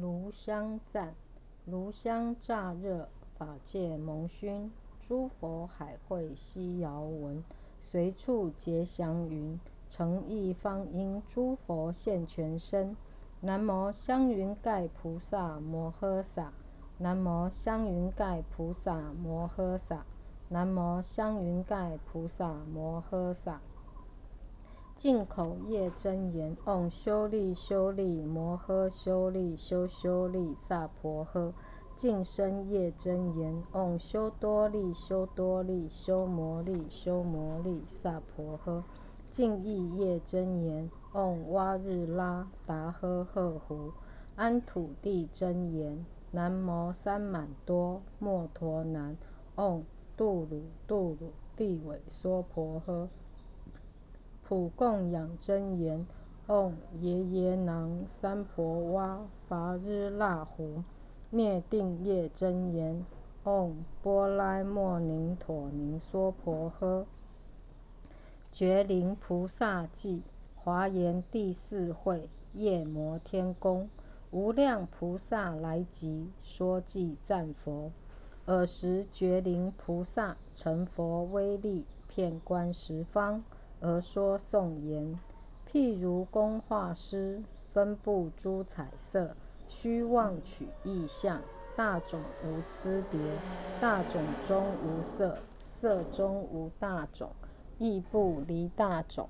炉香赞，炉香乍热，法界蒙熏。诸佛海会悉遥闻，随处结祥云。诚意方因诸佛现全身。南无香云盖菩萨摩诃萨。南无香云盖菩萨摩诃萨。南无香云盖菩萨摩诃萨。进口业真言：唵修利修利摩诃修利修修利萨婆诃。净身业真言：唵修多利修多利修摩利修摩利萨婆诃。净意业真言：唵哇日拉达呵呵胡。安土地真言：南摩三满多摩陀南。唵度鲁度鲁地尾娑婆诃。普供养真言：唵耶耶囊三婆哇伐日那胡。灭定业真言：唵波拉莫尼陀尼娑婆诃。觉灵菩萨记，华严第四会，夜摩天宫，无量菩萨来集，说偈赞佛。尔时觉灵菩萨成佛威力，遍观十方。而说颂言：譬如工画师，分布诸彩色，须妄取意象。大种无差别，大种中无色，色中无大种，亦不离大种，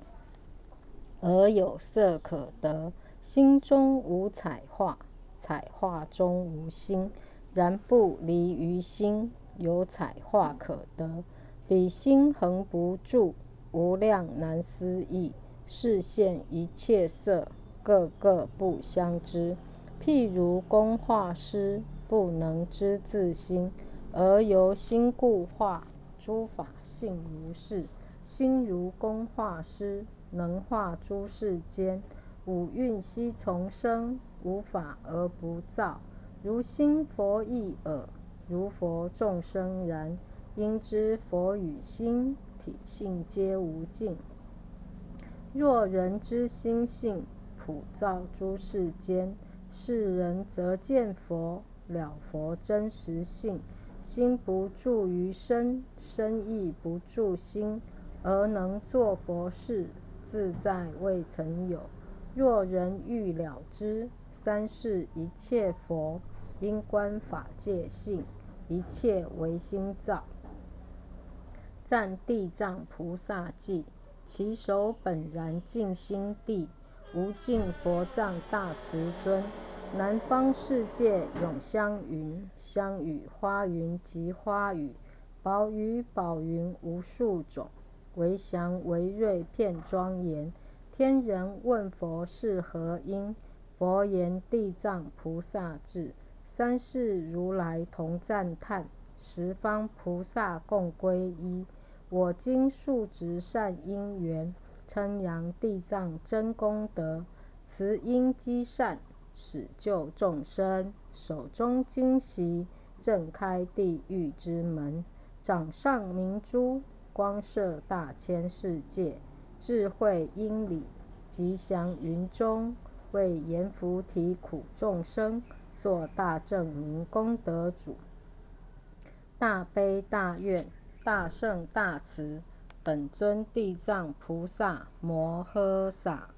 而有色可得。心中无彩画，彩画中无心，然不离于心，有彩画可得。彼心恒不住。无量难思议，视现一切色，个个不相知。譬如工画师，不能知自心，而由心故画。诸法性如是，心如工画师，能画诸世间。五蕴悉从生，无法而不造。如心佛亦尔，如佛众生然。应知佛与心。体性皆无尽。若人之心性，普照诸世间，世人则见佛了佛真实性。心不住于身，身亦不住心，而能作佛事，自在未曾有。若人欲了知三世一切佛，应观法界性，一切唯心造。赞地藏菩萨记，其手本然净心地，无尽佛藏大慈尊。南方世界永香云，香雨花云及花雨，宝雨宝云无数种，为祥为瑞片庄严。天人问佛是何因？佛言：地藏菩萨智。三世如来同赞叹，十方菩萨共归依。我今数值善因缘，称扬地藏真功德，慈因积善，使救众生。手中金旗，震开地狱之门；掌上明珠，光射大千世界。智慧因理，吉祥云中，为阎浮提苦众生，做大正明功德主。大悲大愿。大圣大慈，本尊地藏菩萨摩诃萨。